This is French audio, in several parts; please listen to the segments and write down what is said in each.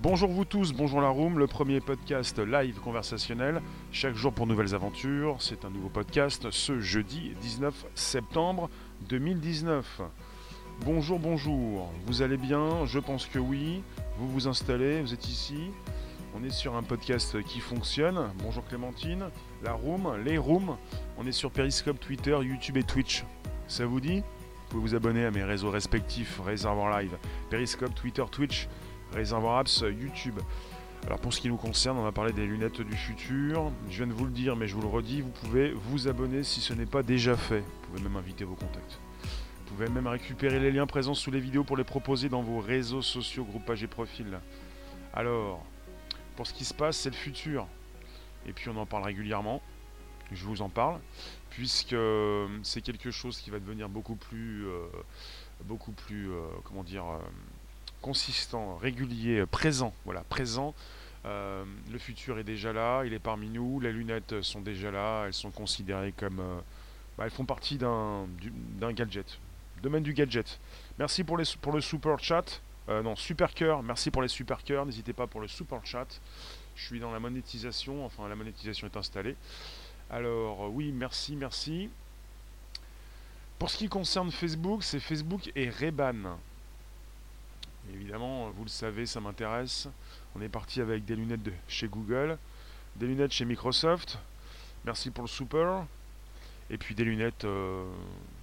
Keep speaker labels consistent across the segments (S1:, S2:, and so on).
S1: Bonjour vous tous, bonjour la room, le premier podcast live conversationnel, chaque jour pour nouvelles aventures. C'est un nouveau podcast ce jeudi 19 septembre 2019. Bonjour, bonjour, vous allez bien? Je pense que oui. Vous vous installez, vous êtes ici. On est sur un podcast qui fonctionne. Bonjour Clémentine, la room, les rooms. On est sur Periscope, Twitter, YouTube et Twitch. Ça vous dit? Vous pouvez vous abonner à mes réseaux respectifs, Réservoir Live, Periscope, Twitter, Twitch, Réservoir Apps, YouTube. Alors pour ce qui nous concerne, on va parler des lunettes du futur. Je viens de vous le dire, mais je vous le redis, vous pouvez vous abonner si ce n'est pas déjà fait. Vous pouvez même inviter vos contacts. Vous pouvez même récupérer les liens présents sous les vidéos pour les proposer dans vos réseaux sociaux, groupages et profils. Alors, pour ce qui se passe, c'est le futur. Et puis on en parle régulièrement. Je vous en parle puisque euh, c'est quelque chose qui va devenir beaucoup plus, euh, beaucoup plus, euh, comment dire, consistant, régulier, présent. Voilà, présent. le futur est déjà là, il est parmi nous. Les lunettes sont déjà là, elles sont considérées comme, bah, elles font partie d'un gadget, domaine du gadget. Merci pour, les, pour le super chat. non, super cœur. Merci pour les super cœurs. N'hésitez pas pour le super chat. Je suis dans la monétisation. Enfin, la monétisation est installée. Alors oui, merci, merci. Pour ce qui concerne Facebook, c'est Facebook et Reban. Évidemment, vous le savez, ça m'intéresse. On est parti avec des lunettes chez Google, des lunettes chez Microsoft. Merci pour le super. Et puis des lunettes euh,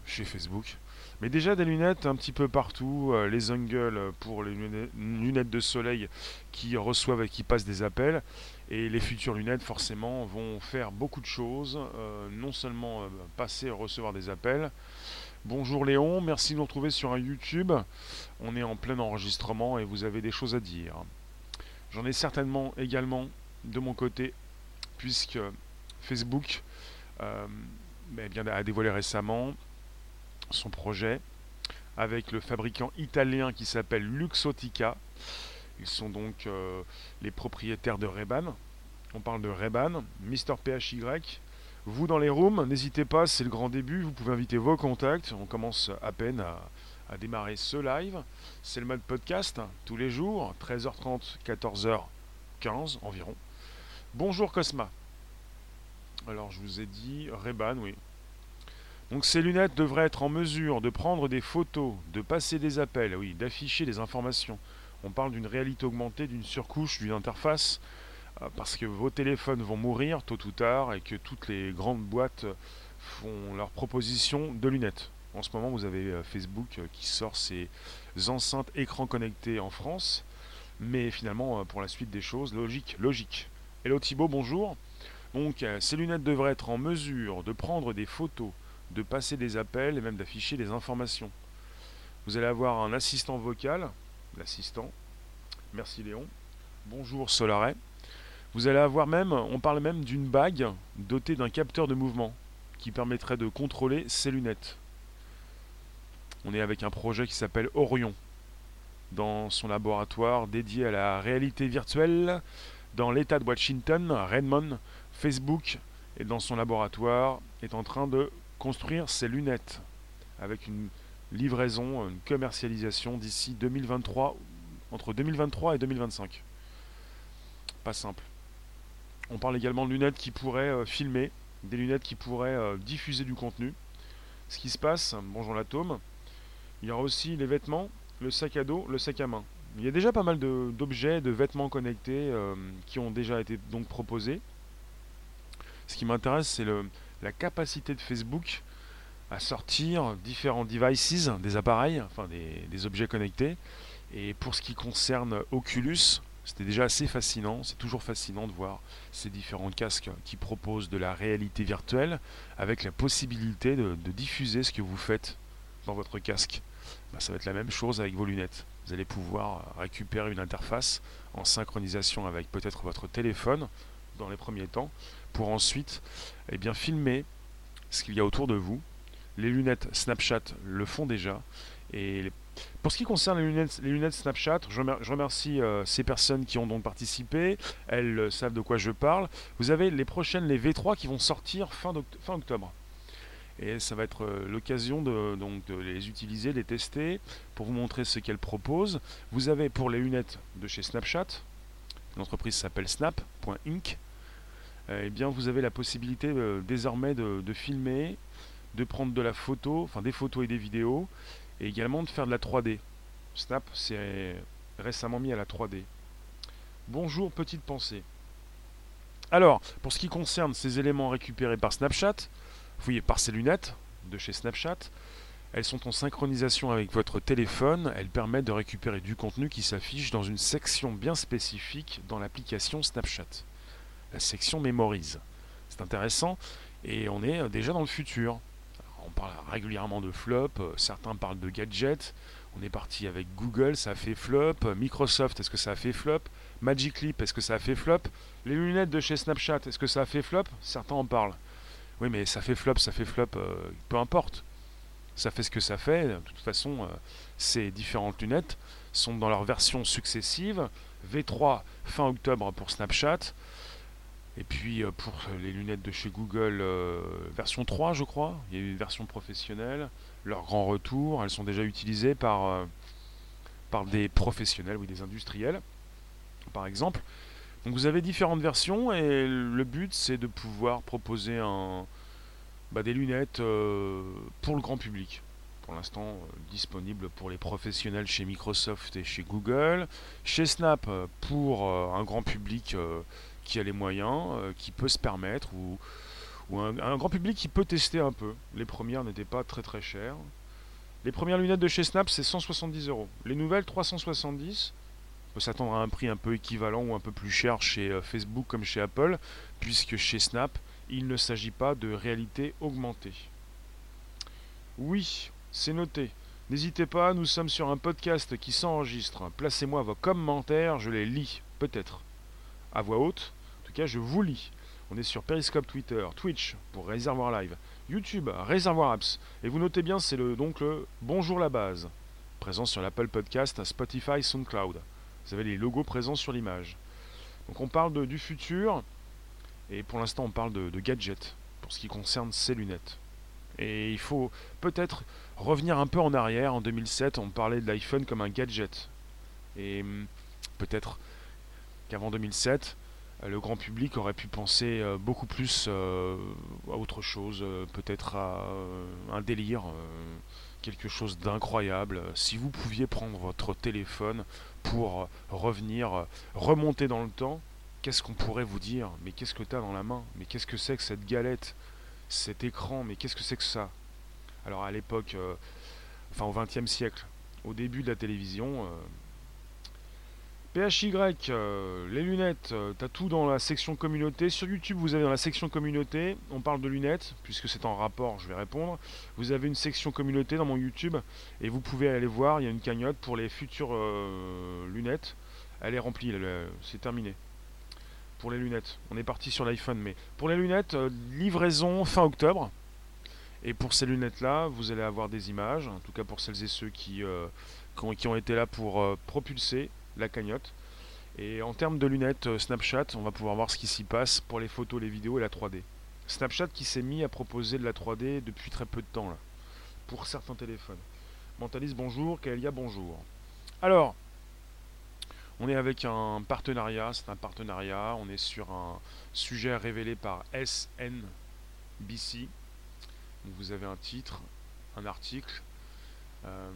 S1: chez Facebook. Mais déjà des lunettes un petit peu partout, euh, les ungles pour les lunettes de soleil qui reçoivent et qui passent des appels. Et les futures lunettes, forcément, vont faire beaucoup de choses, euh, non seulement euh, passer et recevoir des appels. Bonjour Léon, merci de nous retrouver sur un YouTube. On est en plein enregistrement et vous avez des choses à dire. J'en ai certainement également de mon côté, puisque Facebook euh, ben, a dévoilé récemment son projet avec le fabricant italien qui s'appelle Luxotica. Ils sont donc euh, les propriétaires de Reban. On parle de Reban, Mister PHY. Vous dans les rooms, n'hésitez pas, c'est le grand début. Vous pouvez inviter vos contacts. On commence à peine à, démarrer ce live. C'est le mode podcast, tous les jours, 13h30, 14h15 environ. Bonjour Cosma. Alors je vous ai dit Reban, oui. Donc ces lunettes devraient être en mesure de prendre des photos, de passer des appels, oui, d'afficher des informations, on parle d'une réalité augmentée, d'une surcouche, d'une interface, parce que vos téléphones vont mourir tôt ou tard et que toutes les grandes boîtes font leur proposition de lunettes. En ce moment, vous avez euh, Facebook euh, qui sort ses enceintes écrans connectés en France, mais finalement, pour la suite des choses, logique, logique. Hello Thibaut, bonjour. Donc, ces lunettes devraient être en mesure de prendre des photos, de passer des appels et même d'afficher des informations. Vous allez avoir un assistant vocal l'assistant. Merci Léon. Bonjour Solaret. Vous allez avoir même, on parle même d'une bague dotée d'un capteur de mouvement qui permettrait de contrôler ses lunettes. On est avec un projet qui s'appelle Orion dans son laboratoire dédié à la réalité virtuelle dans l'État de Washington, Redmond, Facebook et dans son laboratoire est en train de construire ses lunettes avec une livraison, une commercialisation d'ici 2023, entre 2023 et 2025. Pas simple. On parle également de lunettes qui pourraient euh, filmer, des lunettes qui pourraient euh, diffuser du contenu. Ce qui se passe, bonjour l'atome, il y aura aussi les vêtements, le sac à dos, le sac à main. Il y a déjà pas mal d'objets, de, vêtements connectés euh, qui ont déjà été proposés. Ce qui m'intéresse, c'est la capacité de Facebook à sortir différents devices, des appareils, enfin des, objets connectés. Et pour ce qui concerne Oculus, c'était déjà assez fascinant, c'est toujours fascinant de voir ces différents casques qui proposent de la réalité virtuelle avec la possibilité de, diffuser ce que vous faites dans votre casque. Bah, ça va être la même chose avec vos lunettes. Vous allez pouvoir récupérer une interface en synchronisation avec peut-être votre téléphone dans les premiers temps pour ensuite eh bien, filmer ce qu'il y a autour de vous les lunettes Snapchat le font déjà. Et pour ce qui concerne les lunettes, Snapchat, je remercie euh, ces personnes qui ont donc participé. Elles euh, savent de quoi je parle. Vous avez les prochaines, les V3, qui vont sortir fin, octobre. Et ça va être euh, l'occasion de, de les utiliser, les tester, pour vous montrer ce qu'elles proposent. Vous avez pour les lunettes de chez Snapchat, l'entreprise s'appelle Snap.inc, eh bien vous avez la possibilité désormais de, de, filmer, de prendre de la photo, enfin des photos et des vidéos, et également de faire de la 3D. Snap s'est récemment mis à la 3D. Bonjour, petite pensée. Alors, pour ce qui concerne ces éléments récupérés par Snapchat, vous voyez, par ces lunettes de chez Snapchat, elles sont en synchronisation avec votre téléphone, elles permettent de récupérer du contenu qui s'affiche dans une section bien spécifique dans l'application Snapchat. La section mémorise. C'est intéressant et on est déjà dans le futur. On parle régulièrement de flop, certains parlent de gadgets, on est parti avec Google, ça fait flop. Microsoft, est-ce que ça fait flop? Magic Leap, est-ce que ça a fait flop? Les lunettes de chez Snapchat, est-ce que ça a fait flop? Certains en parlent. Oui, mais ça fait flop, ça fait flop, euh, peu importe. Ça fait ce que ça fait. De toute façon, euh, ces différentes lunettes sont dans leur version successive. V3 fin octobre pour Snapchat. Et puis euh, pour les lunettes de chez Google, version 3 je crois. Il y a eu une version professionnelle leur grand retour. Elles sont déjà utilisées par, euh, par des professionnels, oui, des industriels, par exemple. Donc vous avez différentes versions et le but c'est de pouvoir proposer bah, des lunettes euh, pour le grand public. Pour l'instant euh, disponibles pour les professionnels chez Microsoft et chez Google. Chez Snap pour un grand public qui a les moyens, qui peut se permettre ou un, grand public qui peut tester un peu. Les premières n'étaient pas très très chères. Les premières lunettes de chez Snap, c'est 170 euros. Les nouvelles, 370. On peut s'attendre à un prix un peu équivalent ou un peu plus cher chez euh, Facebook comme chez Apple, puisque chez Snap, il ne s'agit pas de réalité augmentée. Oui, c'est noté. N'hésitez pas, nous sommes sur un podcast qui s'enregistre. Placez-moi vos commentaires, je les lis, peut-être. À voix haute, en tout cas, je vous lis. On est sur Periscope Twitter, Twitch pour Réservoir Live, YouTube, Réservoir Apps. Et vous notez bien, c'est le, donc le Bonjour la base. Présent sur l'Apple Podcast, Spotify, SoundCloud. Vous avez les logos présents sur l'image. Donc on parle du futur. Et pour l'instant, on parle de, de gadgets pour ce qui concerne ces lunettes. Et il faut peut-être revenir un peu en arrière. En 2007, on parlait de l'iPhone comme un gadget. Et hum, peut-être qu'avant 2007, euh, le grand public aurait pu penser euh, beaucoup plus euh, à autre chose, peut-être à un délire, quelque chose d'incroyable. Si vous pouviez prendre votre téléphone pour revenir, remonter dans le temps, qu'est-ce qu'on pourrait vous dire? Mais qu'est-ce que tu as dans la main? Mais qu'est-ce que c'est que cette galette? Cet écran? Mais qu'est-ce que c'est que ça? Alors à l'époque, enfin au XXe siècle, au début de la télévision, PHY, euh, les lunettes, euh, t'as tout dans la section communauté. Sur YouTube, vous avez dans la section communauté, on parle de lunettes, puisque c'est en rapport, je vais répondre. Vous avez une section communauté dans mon YouTube, et vous pouvez aller voir, il y a une cagnotte pour les futures euh, lunettes. Elle est remplie, c'est terminé. Pour les lunettes, on est parti sur l'iPhone, mais pour les lunettes, livraison fin octobre. Et pour ces lunettes-là, vous allez avoir des images, en tout cas pour celles et ceux qui, qui ont été là pour propulser la cagnotte. Et en termes de lunettes euh, Snapchat, on va pouvoir voir ce qui s'y passe pour les photos, les vidéos et la 3D. Snapchat qui s'est mis à proposer de la 3D depuis très peu de temps là, pour certains téléphones. Mentaliste bonjour, Kaelia bonjour. Alors, on est avec un partenariat, c'est un partenariat, on est sur un sujet révélé par SNBC. vous avez un titre, un article, euh,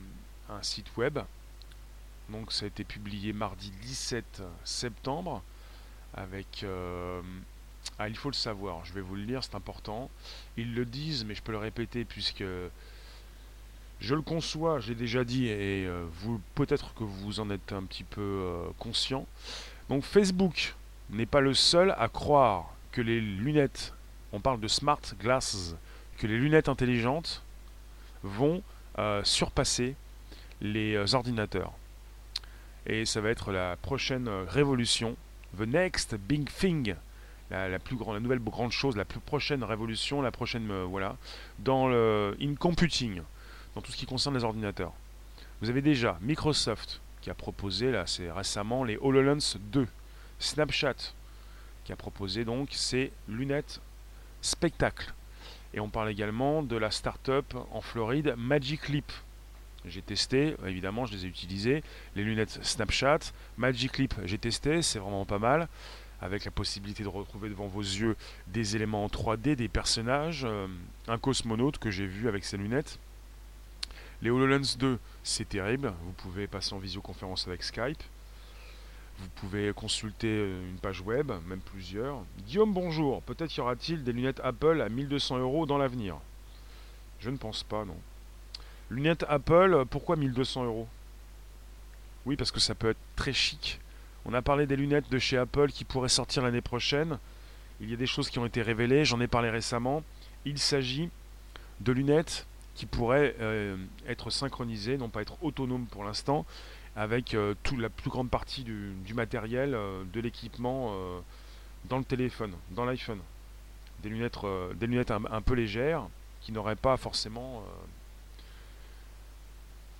S1: un site web donc ça a été publié mardi 17 septembre avec... Euh, ah, il faut le savoir, je vais vous le lire, c'est important. Ils le disent, mais je peux le répéter puisque je le conçois, j'ai déjà dit, et euh, vous peut-être que vous en êtes un petit peu euh, conscient. Donc Facebook n'est pas le seul à croire que les lunettes, on parle de smart glasses, que les lunettes intelligentes vont surpasser les ordinateurs et ça va être la prochaine révolution, the next big thing, la, plus grande, nouvelle grande chose, la plus prochaine révolution, la prochaine euh, voilà, dans le in computing, dans tout ce qui concerne les ordinateurs. Vous avez déjà Microsoft qui a proposé là, c'est récemment les HoloLens 2, Snapchat qui a proposé donc ces lunettes spectacle. Et on parle également de la start-up en Floride Magic Leap. J'ai testé, évidemment, je les ai utilisées. Les lunettes Snapchat, Magic Leap, j'ai testé, c'est vraiment pas mal. Avec la possibilité de retrouver devant vos yeux des éléments en 3D, des personnages. Euh, un cosmonaute que j'ai vu avec ses lunettes. Les HoloLens 2, c'est terrible. Vous pouvez passer en visioconférence avec Skype. Vous pouvez consulter euh, une page web, même plusieurs. Guillaume, bonjour. Peut-être y aura-t-il des lunettes Apple à 1200 euros dans l'avenir? Je ne pense pas, non. Lunettes Apple, pourquoi 1200 euros? Oui, parce que ça peut être très chic. On a parlé des lunettes de chez Apple qui pourraient sortir l'année prochaine. Il y a des choses qui ont été révélées, j'en ai parlé récemment. Il s'agit de lunettes qui pourraient euh, être synchronisées, non pas être autonomes pour l'instant, avec euh, toute la plus grande partie du, matériel, euh, de l'équipement dans le téléphone, dans l'iPhone. Des lunettes, des lunettes un, peu légères qui n'auraient pas forcément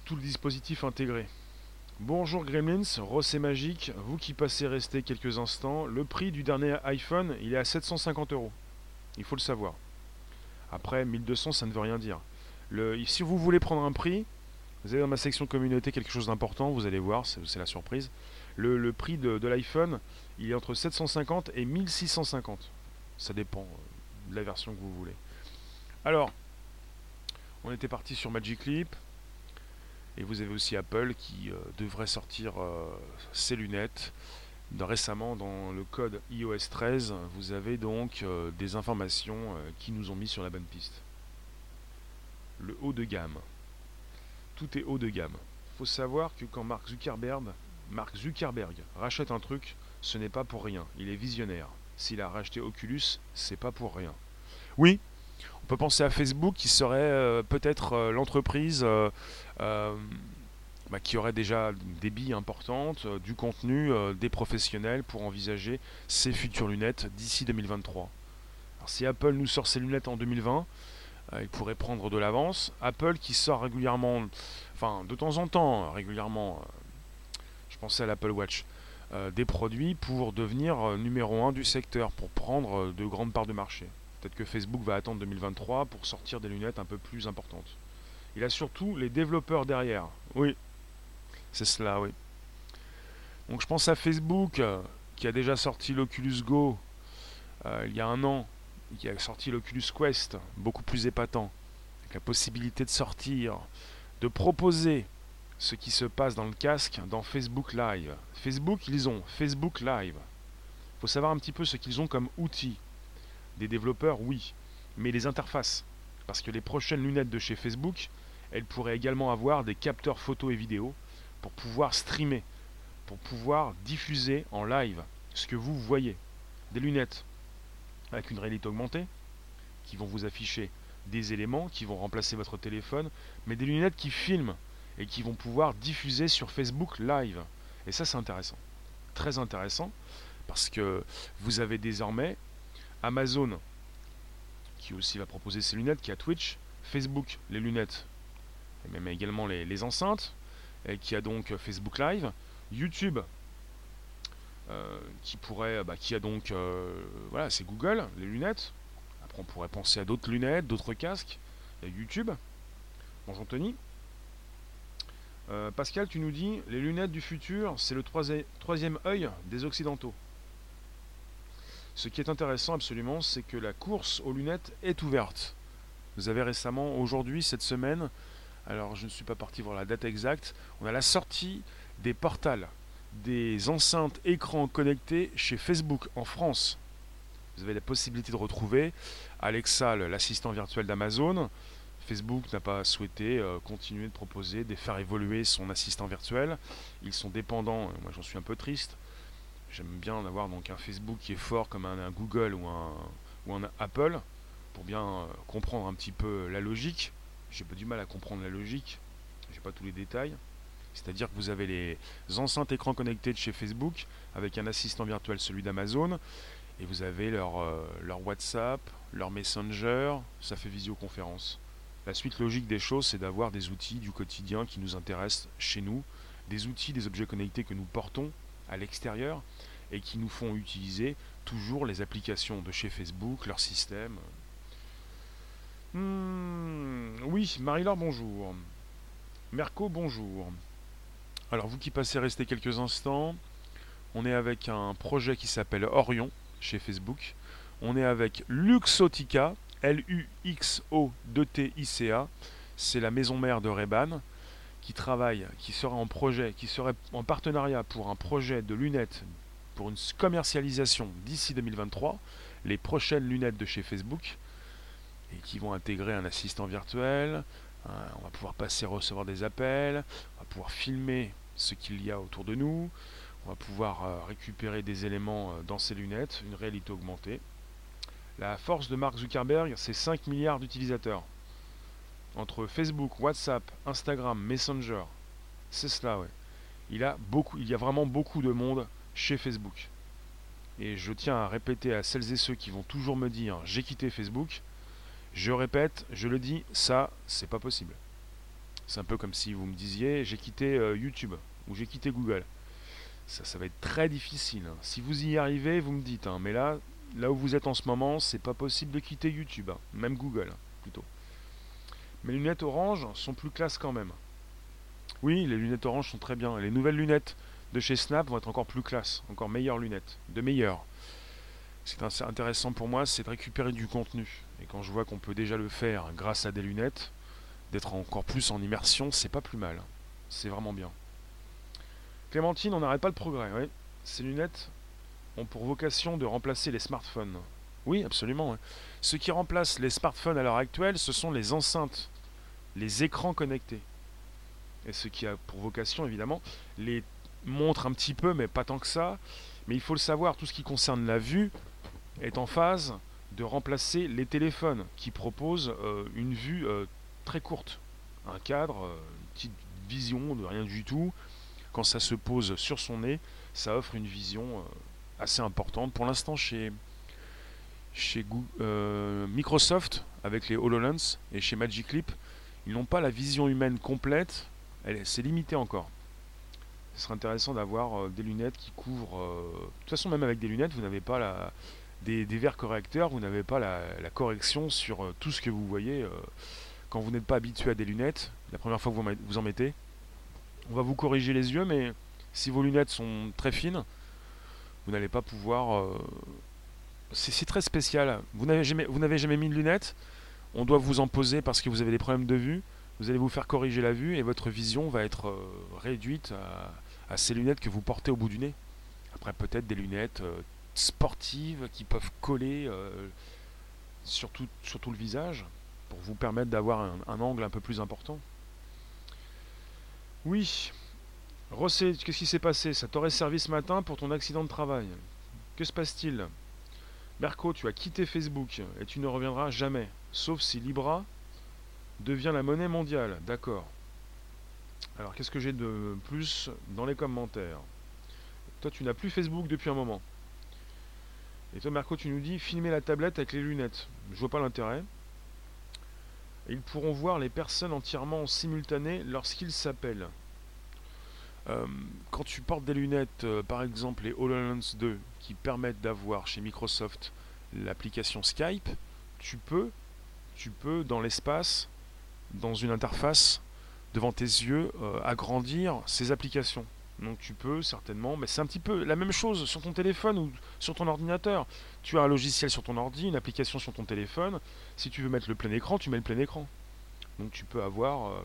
S1: tout le dispositif intégré. Bonjour Gremlins, Ross et Magique, vous qui passez rester quelques instants, le prix du dernier iPhone, il est à 750 euros. Il faut le savoir. Après, 1200, ça ne veut rien dire. Si vous voulez prendre un prix, vous avez dans ma section communauté quelque chose d'important, vous allez voir, c'est la surprise. Le, prix de, l'iPhone, il est entre 750 et 1650. Ça dépend euh, de la version que vous voulez. Alors, on était parti sur Magic Leap. Et vous avez aussi Apple qui euh, devrait sortir euh, ses lunettes. récemment, dans le code iOS 13, vous avez donc des informations qui nous ont mis sur la bonne piste le haut de gamme. Tout est haut de gamme. Il faut savoir que quand Mark Zuckerberg, Mark Zuckerberg rachète un truc, ce n'est pas pour rien. Il est visionnaire. S'il a racheté Oculus, c'est pas pour rien. Oui, on peut penser à Facebook qui serait euh, peut-être euh, l'entreprise euh, bah, qui aurait déjà des billes importantes, du contenu, des professionnels pour envisager ses futures lunettes d'ici 2023. Alors si Apple nous sort ses lunettes en 2020, euh, il pourrait prendre de l'avance. Apple qui sort régulièrement, enfin de temps en temps, régulièrement, euh, je pensais à l'Apple Watch, euh, des produits pour devenir numéro un du secteur, pour prendre de grandes parts de marché. Peut-être que Facebook va attendre 2023 pour sortir des lunettes un peu plus importantes. Il a surtout les développeurs derrière. Oui, c'est cela, oui. Donc je pense à Facebook qui a déjà sorti l'Oculus Go il y a un an qui a sorti l'Oculus Quest, beaucoup plus épatant, avec la possibilité de sortir, de proposer ce qui se passe dans le casque dans Facebook Live. Facebook, ils ont Facebook Live. Il faut savoir un petit peu ce qu'ils ont comme outil. Des développeurs, oui, mais les interfaces. Parce que les prochaines lunettes de chez Facebook, elles pourraient également avoir des capteurs photo et vidéo pour pouvoir streamer, pour pouvoir diffuser en live ce que vous voyez. Des lunettes avec une réalité augmentée, qui vont vous afficher des éléments, qui vont remplacer votre téléphone, mais des lunettes qui filment et qui vont pouvoir diffuser sur Facebook Live. Et ça c'est intéressant. Très intéressant, parce que vous avez désormais Amazon, qui aussi va proposer ses lunettes, qui a Twitch, Facebook, les lunettes, même également les, enceintes, et qui a donc Facebook Live, YouTube, euh, qui pourrait, bah, qui a donc, euh, voilà, c'est Google, les lunettes. Après, on pourrait penser à d'autres lunettes, d'autres casques. Il y a YouTube. Bonjour Tony. Euh, Pascal, tu nous dis, les lunettes du futur, c'est le troisième œil des Occidentaux. Ce qui est intéressant absolument, c'est que la course aux lunettes est ouverte. Vous avez récemment, aujourd'hui, cette semaine, alors je ne suis pas parti voir la date exacte, on a la sortie des portals des enceintes écrans connectés chez Facebook en France. Vous avez la possibilité de retrouver Alexa, l'assistant virtuel d'Amazon. Facebook n'a pas souhaité euh, continuer de proposer, de faire évoluer son assistant virtuel. Ils sont dépendants, moi j'en suis un peu triste. J'aime bien avoir donc un Facebook qui est fort comme un, Google ou un, ou un Apple pour bien euh, comprendre un petit peu la logique. J'ai pas du mal à comprendre la logique, j'ai pas tous les détails. C'est-à-dire que vous avez les enceintes écrans connectés de chez Facebook avec un assistant virtuel, celui d'Amazon, et vous avez leur, euh, leur WhatsApp, leur Messenger, ça fait visioconférence. La suite logique des choses, c'est d'avoir des outils du quotidien qui nous intéressent chez nous, des outils, des objets connectés que nous portons à l'extérieur et qui nous font utiliser toujours les applications de chez Facebook, leur système. Hmm, oui, Marie-Laure, bonjour. Merco, bonjour. Alors, vous qui passez rester quelques instants, on est avec un projet qui s'appelle Orion chez Facebook. On est avec Luxotica, L-U-X-O-T-I-C-A. C'est la maison mère de Reban qui travaille, qui serait en projet, qui serait en partenariat pour un projet de lunettes pour une commercialisation d'ici 2023, les prochaines lunettes de chez Facebook, et qui vont intégrer un assistant virtuel. On va pouvoir passer recevoir des appels, on va pouvoir filmer ce qu'il y a autour de nous, on va pouvoir euh, récupérer des éléments euh, dans ces lunettes, une réalité augmentée. La force de Mark Zuckerberg, c'est 5 milliards d'utilisateurs. Entre Facebook, WhatsApp, Instagram, Messenger, c'est cela, ouais. Il, a beaucoup, il y a vraiment beaucoup de monde chez Facebook. Et je tiens à répéter à celles et ceux qui vont toujours me dire j'ai quitté Facebook, je répète, je le dis, ça, c'est pas possible. C'est un peu comme si vous me disiez j'ai quitté euh, YouTube ou j'ai quitté Google. Ça, ça va être très difficile. Hein. Si vous y arrivez, vous me dites. Hein. mais là, là où vous êtes en ce moment, c'est pas possible de quitter YouTube, hein. même Google plutôt. Mes lunettes orange sont plus classe quand même. Oui, les lunettes orange sont très bien. Les nouvelles lunettes de chez Snap vont être encore plus classe, encore meilleures lunettes, de meilleures. Ce qui est intéressant pour moi, c'est de récupérer du contenu. Et quand je vois qu'on peut déjà le faire grâce à des lunettes, d'être encore plus en immersion, c'est pas plus mal. C'est vraiment bien. Clémentine, on n'arrête pas le progrès. Oui. Ces lunettes ont pour vocation de remplacer les smartphones. Oui, absolument. Ce qui remplace les smartphones à l'heure actuelle, ce sont les enceintes, les écrans connectés. Et ce qui a pour vocation, évidemment, les montre un petit peu, mais pas tant que ça. Mais il faut le savoir, tout ce qui concerne la vue est en phase de remplacer les téléphones qui proposent euh, une vue euh, très courte. Un cadre, euh, une petite vision de rien du tout. Quand ça se pose sur son nez, ça offre une vision assez importante. Pour l'instant, chez, chez Microsoft, avec les HoloLens, et chez Magic Leap, ils n'ont pas la vision humaine complète. C'est limité encore ce serait intéressant d'avoir des lunettes qui couvrent. De toute façon, même avec des lunettes, vous n'avez pas la, des, verres correcteurs, vous n'avez pas la, correction sur euh, tout ce que vous voyez. quand vous n'êtes pas habitué à des lunettes, la première fois que vous, en mettez, on va vous corriger les yeux, mais si vos lunettes sont très fines, vous n'allez pas pouvoir. C'est très spécial. Vous n'avez jamais, jamais mis de lunettes, on doit vous en poser parce que vous avez des problèmes de vue. Vous allez vous faire corriger la vue et votre vision va être réduite à, ces lunettes que vous portez au bout du nez. Après, peut-être des lunettes euh, sportives qui peuvent coller euh, sur, tout, le visage pour vous permettre d'avoir un, angle un peu plus important. Oui. Rossé, qu'est-ce qui s'est passé? Ça t'aurait servi ce matin pour ton accident de travail. Que se passe-t-il? Merco, tu as quitté Facebook et tu ne reviendras jamais, sauf si Libra devient la monnaie mondiale. D'accord. Alors, qu'est-ce que j'ai de plus dans les commentaires? Toi, tu n'as plus Facebook depuis un moment. Et toi, Marco, tu nous dis filmer la tablette avec les lunettes. Je vois pas l'intérêt. ils pourront voir les personnes entièrement en simultané lorsqu'ils s'appellent. Euh, quand tu portes des lunettes, euh, par exemple les HoloLens 2, qui permettent d'avoir chez Microsoft l'application Skype, tu peux, dans l'espace, dans une interface, devant tes yeux euh, agrandir ces applications. Donc tu peux certainement, mais c'est un petit peu la même chose sur ton téléphone ou sur ton ordinateur. Tu as un logiciel sur ton ordi, une application sur ton téléphone. Si tu veux mettre le plein écran, tu mets le plein écran. Donc tu peux avoir euh,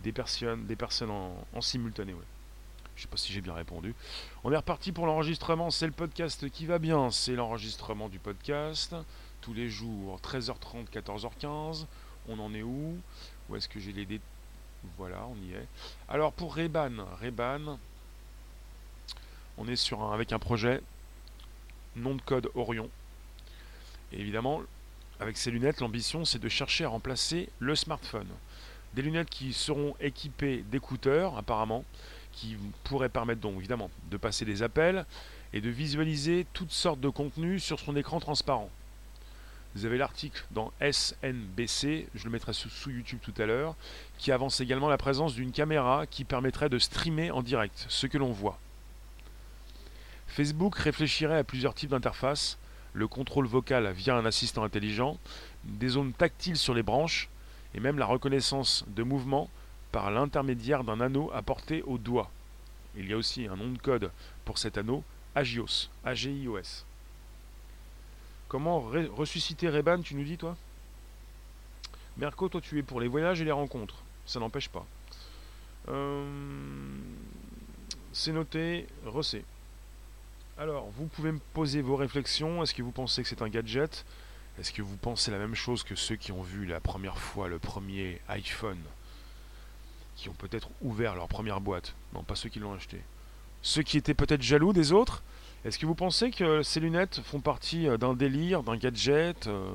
S1: des personnes, en, simultané. Ouais. Je sais pas si j'ai bien répondu. On est reparti pour l'enregistrement. C'est le podcast qui va bien. C'est l'enregistrement du podcast. Tous les jours, 13h30, 14h15. On en est où? Où est-ce que j'ai les détails voilà, on y est. Alors pour Reban, Reban, on est sur un, avec un projet nom de code Orion. Et évidemment, avec ces lunettes, l'ambition c'est de chercher à remplacer le smartphone. Des lunettes qui seront équipées d'écouteurs apparemment, qui pourraient permettre donc évidemment de passer des appels et de visualiser toutes sortes de contenus sur son écran transparent. Vous avez l'article dans SNBC, je le mettrai sous, YouTube tout à l'heure, qui avance également la présence d'une caméra qui permettrait de streamer en direct ce que l'on voit. Facebook réfléchirait à plusieurs types d'interfaces, le contrôle vocal via un assistant intelligent, des zones tactiles sur les branches et même la reconnaissance de mouvement par l'intermédiaire d'un anneau apporté au doigt. Il y a aussi un nom de code pour cet anneau, Agios, A-G-I-O-S. Comment ressusciter Reban, tu nous dis toi? Merco, toi tu es pour les voyages et les rencontres. Ça n'empêche pas. Euh, c'est noté, recé. Alors, vous pouvez me poser vos réflexions. Est-ce que vous pensez que c'est un gadget? Est-ce que vous pensez la même chose que ceux qui ont vu la première fois le premier iPhone? Qui ont peut-être ouvert leur première boîte Non, pas ceux qui l'ont acheté. Ceux qui étaient peut-être jaloux des autres? Est-ce que vous pensez que ces lunettes font partie euh, d'un délire, d'un gadget euh?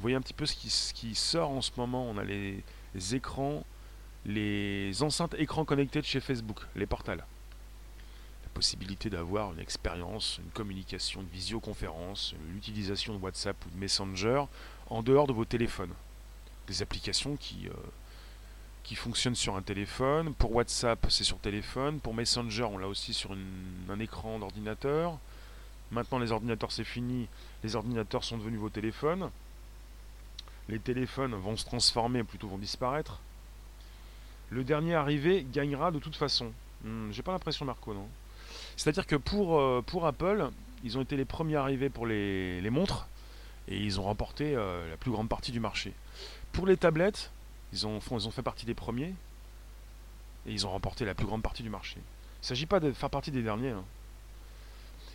S1: Voyez un petit peu ce qui, sort en ce moment. On a les, écrans, les enceintes écrans connectés de chez Facebook, les portales possibilité d'avoir une expérience, une communication, une visioconférence, l'utilisation de WhatsApp ou de Messenger en dehors de vos téléphones. Des applications qui, euh, qui fonctionnent sur un téléphone. Pour WhatsApp, c'est sur téléphone. Pour Messenger, on l'a aussi sur un écran d'ordinateur. Maintenant, les ordinateurs, c'est fini. Les ordinateurs sont devenus vos téléphones. Les téléphones vont se transformer, plutôt vont disparaître. Le dernier arrivé gagnera de toute façon. Hmm, j'ai pas l'impression, Marco, non? C'est-à-dire que pour, euh, pour Apple, ils ont été les premiers arrivés pour les, montres et ils ont remporté euh, la plus grande partie du marché. Pour les tablettes, ils ont, ils ont fait partie des premiers et ils ont remporté la plus grande partie du marché. Il ne s'agit pas de faire partie des derniers. Hein.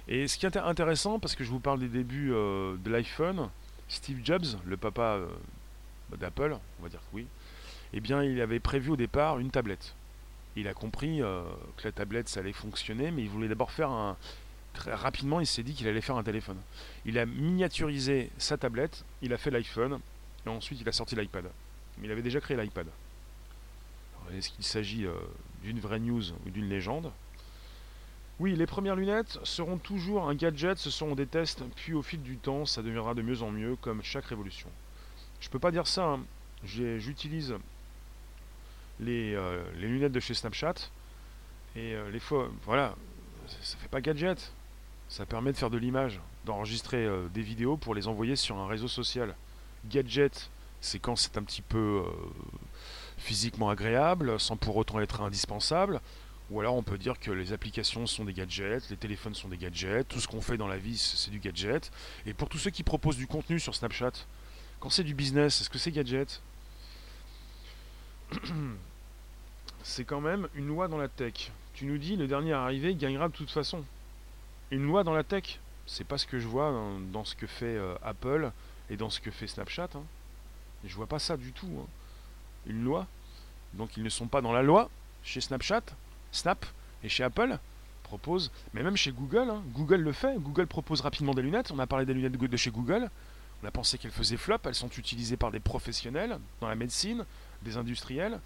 S1: Et ce qui est intéressant, parce que je vous parle des débuts euh, de l'iPhone, Steve Jobs, le papa d'Apple, on va dire que oui, eh bien il avait prévu au départ une tablette il a compris euh, que la tablette ça allait fonctionner, mais il voulait d'abord faire un. Très rapidement, il s'est dit qu'il allait faire un téléphone. Il a miniaturisé sa tablette, il a fait l'iPhone, et ensuite il a sorti l'iPad. Mais il avait déjà créé l'iPad. Est-ce qu'il s'agit euh, d'une vraie news ou d'une légende? Oui, les premières lunettes seront toujours un gadget, ce seront des tests, puis au fil du temps, ça deviendra de mieux en mieux, comme chaque révolution. Je peux pas dire ça, hein. j'utilise euh, les, lunettes de chez Snapchat. Et euh, les fois, voilà, ça fait pas gadget. Ça permet de faire de l'image, d'enregistrer euh, des vidéos pour les envoyer sur un réseau social. Gadget, c'est quand c'est un petit peu physiquement agréable, sans pour autant être indispensable. Ou alors on peut dire que les applications sont des gadgets, les téléphones sont des gadgets, tout ce qu'on fait dans la vie c'est du gadget. Et pour tous ceux qui proposent du contenu sur Snapchat, quand c'est du business, est-ce que c'est gadget? c'est quand même une loi dans la tech. Tu nous dis le dernier arrivé gagnera de toute façon. Une loi dans la tech, c'est pas ce que je vois dans, ce que fait euh, Apple et dans ce que fait Snapchat. Hein. Je vois pas ça du tout. Hein. Une loi. Donc ils ne sont pas dans la loi chez Snapchat, Snap et chez Apple propose, mais même chez Google, hein. Google le fait. Google propose rapidement des lunettes. On a parlé des lunettes de chez Google. On a pensé qu'elles faisaient flop. Elles sont utilisées par des professionnels dans la médecine, des industriels.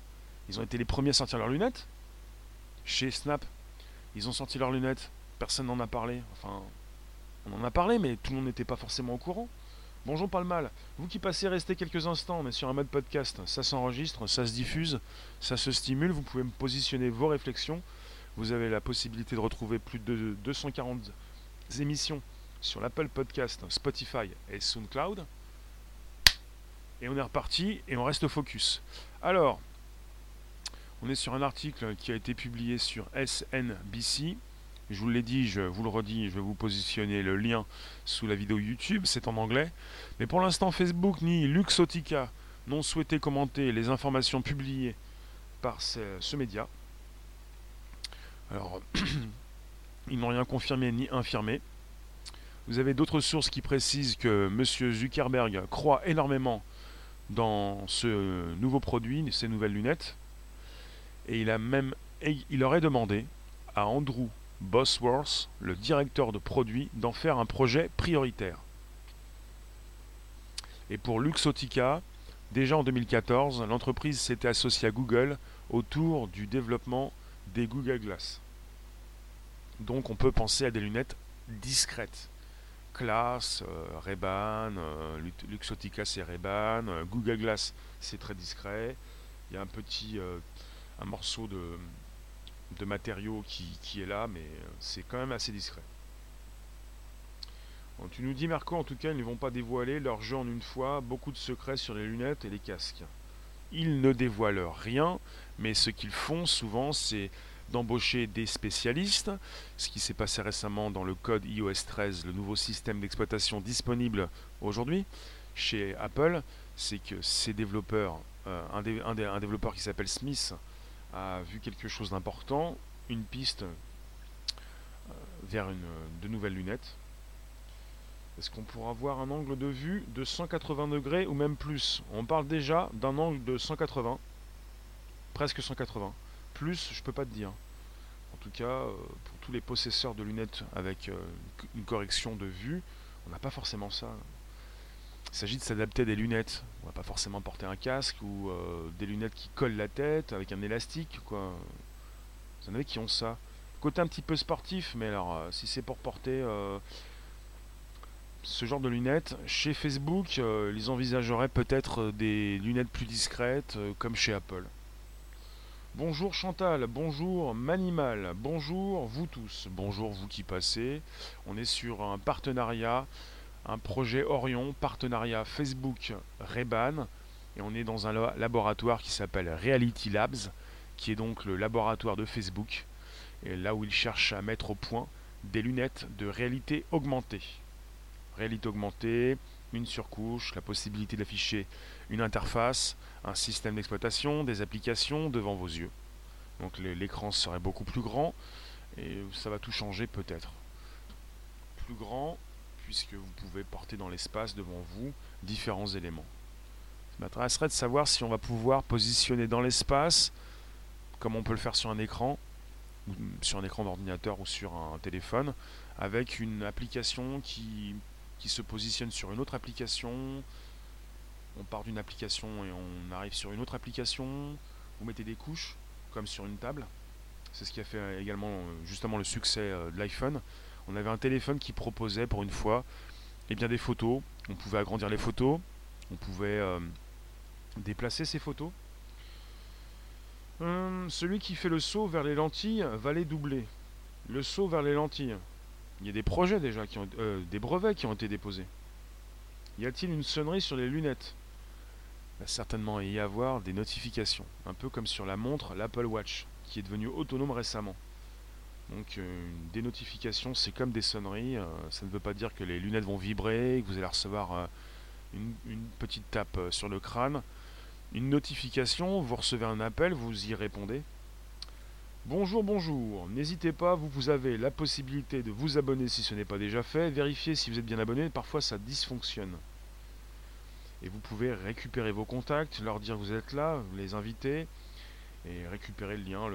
S1: Ils ont été les premiers à sortir leurs lunettes. Chez Snap, ils ont sorti leurs lunettes. Personne n'en a parlé. Enfin, on en a parlé, mais tout le monde n'était pas forcément au courant. Bonjour pas le mal. Vous qui passez, restez quelques instants. On sur un mode podcast. Ça s'enregistre, ça se diffuse, ça se stimule. Vous pouvez me positionner vos réflexions. Vous avez la possibilité de retrouver plus de 240 émissions sur l'Apple Podcast, Spotify et SoundCloud. Et on est reparti et on reste au focus. Alors, on est sur un article qui a été publié sur SNBC. Je vous l'ai dit, je vous le redis, je vais vous positionner le lien sous la vidéo YouTube, c'est en anglais. Mais pour l'instant, Facebook ni Luxotica n'ont souhaité commenter les informations publiées par ce, média. Alors, ils n'ont rien confirmé ni infirmé. Vous avez d'autres sources qui précisent que M. Zuckerberg croit énormément dans ce nouveau produit, ces nouvelles lunettes. Et il a même il aurait demandé à Andrew Bosworth, le directeur de produit, d'en faire un projet prioritaire. Et pour Luxotica, déjà en 2014, l'entreprise s'était associée à Google autour du développement des Google Glass. Donc on peut penser à des lunettes discrètes. Class, euh, Ray-Ban, euh, Luxotica c'est Ray-Ban, euh, Google Glass c'est très discret. Il y a un petit morceau de, de matériau qui, est là, mais c'est quand même assez discret. tu nous dis Marco, en tout cas, ils ne vont pas dévoiler leur jeu en une fois, beaucoup de secrets sur les lunettes et les casques. Ils ne dévoilent rien, mais ce qu'ils font souvent, c'est d'embaucher des spécialistes, ce qui s'est passé récemment dans le code iOS 13, le nouveau système d'exploitation disponible aujourd'hui chez Apple, c'est que ces développeurs, euh, un, développeur qui s'appelle Smith, a vu quelque chose d'important, une piste euh, vers une, de nouvelles lunettes. Est-ce qu'on pourra avoir un angle de vue de 180 degrés ou même plus? On parle déjà d'un angle de 180, presque 180. Plus, je peux pas te dire. En tout cas, euh, pour tous les possesseurs de lunettes avec euh, une correction de vue, on n'a pas forcément ça. Il s'agit de s'adapter à des lunettes. On va pas forcément porter un casque ou euh, des lunettes qui collent la tête avec un élastique. Quoi. Vous en avez qui ont ça. Côté un petit peu sportif, mais alors si c'est pour porter ce genre de lunettes, chez Facebook, ils envisageraient peut-être des lunettes plus discrètes comme chez Apple. Bonjour Chantal, bonjour Manimal, bonjour vous tous, bonjour vous qui passez. On est sur un partenariat, un projet Orion, partenariat Facebook Reban, et on est dans un laboratoire qui s'appelle Reality Labs, qui est donc le laboratoire de Facebook, et là où ils cherchent à mettre au point des lunettes de réalité augmentée. Réalité augmentée, une surcouche, la possibilité d'afficher une interface, un système d'exploitation, des applications devant vos yeux. Donc l'écran serait beaucoup plus grand et ça va tout changer peut-être. Plus grand puisque vous pouvez porter dans l'espace devant vous différents éléments. Ça m'intéresserait de savoir si on va pouvoir positionner dans l'espace, comme on peut le faire sur un écran, sur un écran d'ordinateur ou sur un téléphone, avec une application qui, qui se positionne sur une autre application, on part d'une application et on arrive sur une autre application, vous mettez des couches, comme sur une table. C'est ce qui a fait également euh, justement le succès euh, de l'iPhone. On avait un téléphone qui proposait pour une fois eh bien, des photos. On pouvait agrandir les photos, on pouvait euh, déplacer ces photos. Hum, celui qui fait le saut vers les lentilles va les doubler. Le saut vers les lentilles. Il y a des projets déjà, qui ont, des brevets qui ont été déposés. Y a-t-il une sonnerie sur les lunettes? Va certainement y avoir des notifications, un peu comme sur la montre, l'Apple Watch, qui est devenue autonome récemment. Donc euh, des notifications, c'est comme des sonneries, euh, ça ne veut pas dire que les lunettes vont vibrer, que vous allez recevoir euh, une, petite tape sur le crâne. Une notification, vous recevez un appel, vous y répondez. Bonjour, bonjour, n'hésitez pas, vous, avez la possibilité de vous abonner si ce n'est pas déjà fait, vérifiez si vous êtes bien abonné, parfois ça dysfonctionne et vous pouvez récupérer vos contacts, leur dire que vous êtes là, les inviter et récupérer le lien.